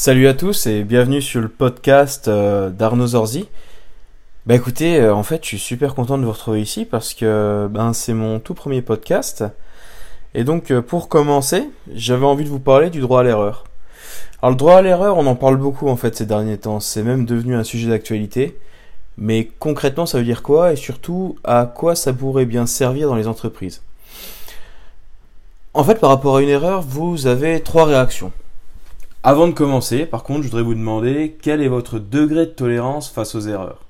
Salut à tous et bienvenue sur le podcast euh, d'Arnaud Zorzi. Bah écoutez, euh, en fait, je suis super content de vous retrouver ici parce que ben c'est mon tout premier podcast. Et donc euh, pour commencer, j'avais envie de vous parler du droit à l'erreur. Alors le droit à l'erreur, on en parle beaucoup en fait ces derniers temps, c'est même devenu un sujet d'actualité. Mais concrètement, ça veut dire quoi et surtout à quoi ça pourrait bien servir dans les entreprises? En fait, par rapport à une erreur, vous avez trois réactions. Avant de commencer, par contre, je voudrais vous demander quel est votre degré de tolérance face aux erreurs?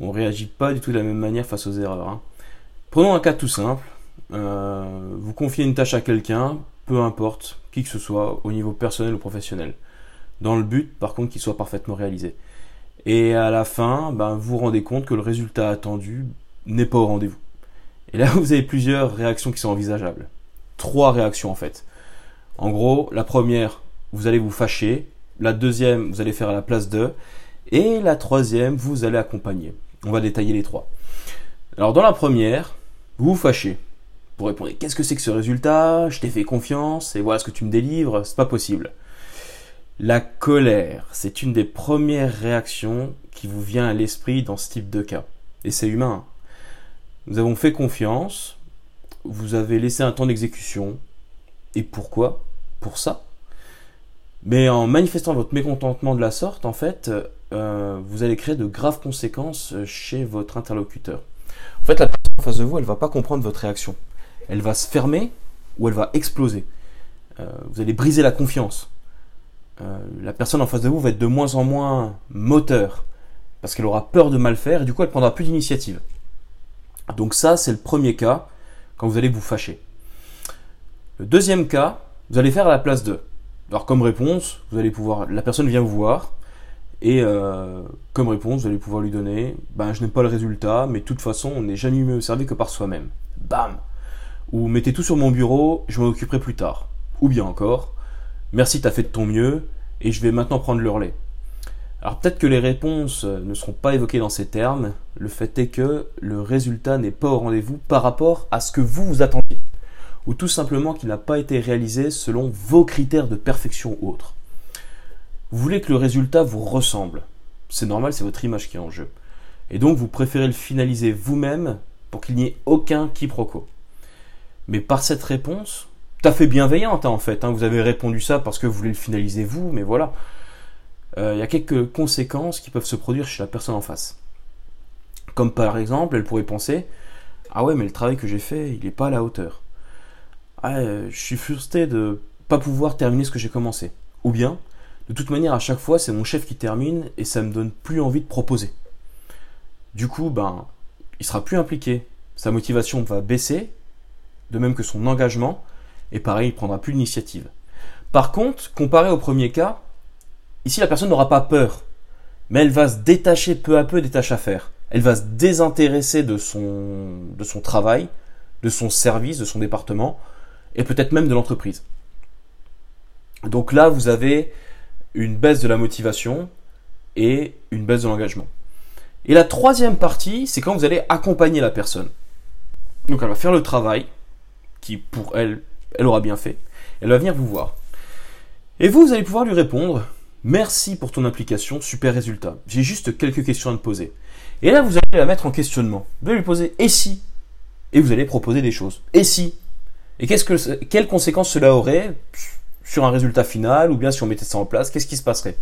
On réagit pas du tout de la même manière face aux erreurs. Hein. Prenons un cas tout simple. Euh, vous confiez une tâche à quelqu'un, peu importe, qui que ce soit, au niveau personnel ou professionnel. Dans le but, par contre, qu'il soit parfaitement réalisé. Et à la fin, ben, vous vous rendez compte que le résultat attendu n'est pas au rendez-vous. Et là, vous avez plusieurs réactions qui sont envisageables. Trois réactions en fait. En gros, la première, vous allez vous fâcher. La deuxième, vous allez faire à la place de. Et la troisième, vous allez accompagner. On va détailler les trois. Alors dans la première, vous vous fâchez. Vous répondez qu'est-ce que c'est que ce résultat? Je t'ai fait confiance et voilà ce que tu me délivres, c'est pas possible. La colère, c'est une des premières réactions qui vous vient à l'esprit dans ce type de cas. Et c'est humain. Nous avons fait confiance, vous avez laissé un temps d'exécution. Et pourquoi? Pour ça mais en manifestant votre mécontentement de la sorte, en fait, euh, vous allez créer de graves conséquences chez votre interlocuteur. En fait, la personne en face de vous, elle va pas comprendre votre réaction. Elle va se fermer ou elle va exploser. Euh, vous allez briser la confiance. Euh, la personne en face de vous va être de moins en moins moteur parce qu'elle aura peur de mal faire et du coup elle prendra plus d'initiative. Donc ça, c'est le premier cas quand vous allez vous fâcher. Le deuxième cas, vous allez faire à la place de. Alors comme réponse, vous allez pouvoir, la personne vient vous voir et euh, comme réponse, vous allez pouvoir lui donner, ben je n'aime pas le résultat, mais de toute façon, on n'est jamais mieux servi que par soi-même. Bam. Ou mettez tout sur mon bureau, je m'en occuperai plus tard. Ou bien encore, merci, t'as fait de ton mieux et je vais maintenant prendre le relais. Alors peut-être que les réponses ne seront pas évoquées dans ces termes. Le fait est que le résultat n'est pas au rendez-vous par rapport à ce que vous vous attendiez ou tout simplement qu'il n'a pas été réalisé selon vos critères de perfection ou autres. Vous voulez que le résultat vous ressemble. C'est normal, c'est votre image qui est en jeu. Et donc vous préférez le finaliser vous-même pour qu'il n'y ait aucun quiproquo. Mais par cette réponse, tout à fait bienveillante hein, en fait, hein, vous avez répondu ça parce que vous voulez le finaliser vous, mais voilà. Euh, il y a quelques conséquences qui peuvent se produire chez la personne en face. Comme par exemple, elle pourrait penser Ah ouais, mais le travail que j'ai fait, il n'est pas à la hauteur. Ah, euh, je suis frustré de pas pouvoir terminer ce que j'ai commencé. Ou bien, de toute manière, à chaque fois, c'est mon chef qui termine et ça me donne plus envie de proposer. Du coup, ben, il sera plus impliqué. Sa motivation va baisser, de même que son engagement, et pareil, il prendra plus l'initiative. Par contre, comparé au premier cas, ici la personne n'aura pas peur, mais elle va se détacher peu à peu des tâches à faire. Elle va se désintéresser de son, de son travail, de son service, de son département, et peut-être même de l'entreprise. Donc là, vous avez une baisse de la motivation et une baisse de l'engagement. Et la troisième partie, c'est quand vous allez accompagner la personne. Donc elle va faire le travail qui pour elle, elle aura bien fait. Elle va venir vous voir. Et vous, vous allez pouvoir lui répondre Merci pour ton implication, super résultat. J'ai juste quelques questions à te poser. Et là, vous allez la mettre en questionnement. Vous allez lui poser Et si? Et vous allez proposer des choses. Et si? Et qu'est-ce que, quelles conséquences cela aurait sur un résultat final, ou bien si on mettait ça en place, qu'est-ce qui se passerait?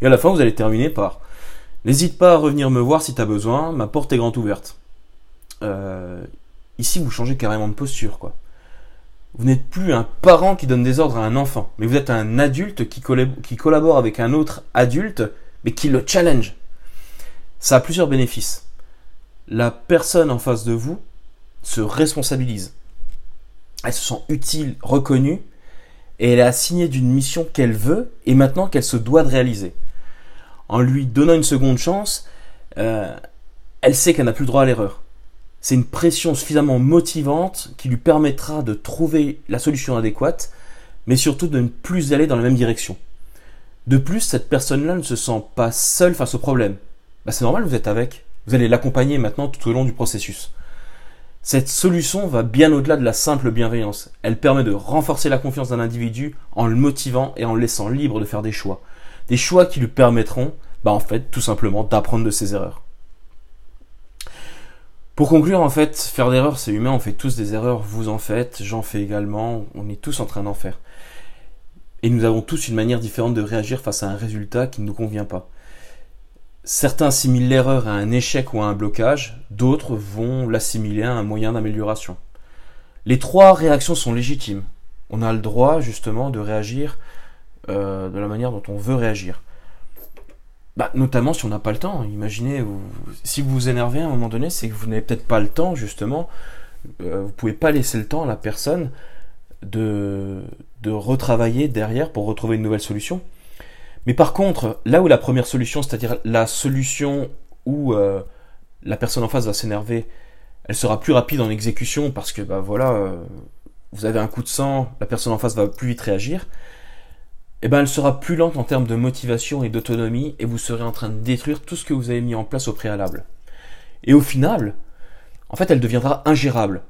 Et à la fin, vous allez terminer par N'hésite pas à revenir me voir si tu as besoin, ma porte est grande ouverte. Euh, ici, vous changez carrément de posture, quoi. Vous n'êtes plus un parent qui donne des ordres à un enfant, mais vous êtes un adulte qui, qui collabore avec un autre adulte, mais qui le challenge. Ça a plusieurs bénéfices. La personne en face de vous se responsabilise elle se sent utile, reconnue, et elle est assignée d'une mission qu'elle veut et maintenant qu'elle se doit de réaliser. En lui donnant une seconde chance, euh, elle sait qu'elle n'a plus le droit à l'erreur. C'est une pression suffisamment motivante qui lui permettra de trouver la solution adéquate, mais surtout de ne plus aller dans la même direction. De plus, cette personne-là ne se sent pas seule face au problème. Bah, c'est normal, vous êtes avec. Vous allez l'accompagner maintenant tout au long du processus Cette solution va bien au-delà de la simple bienveillance. Elle permet de renforcer la confiance d'un individu en le motivant et en le laissant libre de faire des choix. Des choix qui lui permettront, bah en fait, tout simplement d'apprendre de ses erreurs. Pour conclure, en fait, faire d'erreurs, c'est humain, on fait tous des erreurs, vous en faites, j'en fais également, on est tous en train d'en faire. Et nous avons tous une manière différente de réagir face à un résultat qui ne nous convient pas. Certains assimilent l'erreur à un échec ou à un blocage, d'autres vont l'assimiler à un moyen d'amélioration. Les trois réactions sont légitimes. On a le droit justement de réagir euh, de la manière dont on veut réagir. Bah, notamment si on n'a pas le temps. Imaginez, si vous vous énervez à un moment donné, c'est que vous n'avez peut-être pas le temps justement. Euh, vous pouvez pas laisser le temps à la personne de, de retravailler derrière pour retrouver une nouvelle solution. Mais par contre, là où la première solution, c'est-à-dire la solution où euh, la personne en face va s'énerver, elle sera plus rapide en exécution parce que bah voilà, euh, vous avez un coup de sang, la personne en face va plus vite réagir. Et eh ben elle sera plus lente en termes de motivation et d'autonomie et vous serez en train de détruire tout ce que vous avez mis en place au préalable. Et au final, en fait, elle deviendra ingérable.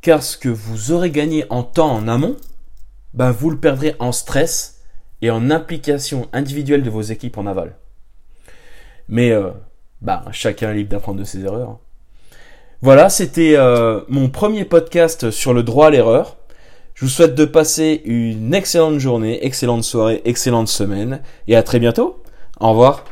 Car ce que vous aurez gagné en temps en amont, ben vous le perdrez en stress et en implication individuelle de vos équipes en aval. Mais euh, bah, chacun est libre d'apprendre de ses erreurs. Voilà, c'était euh, mon premier podcast sur le droit à l'erreur. Je vous souhaite de passer une excellente journée, excellente soirée, excellente semaine et à très bientôt. Au revoir.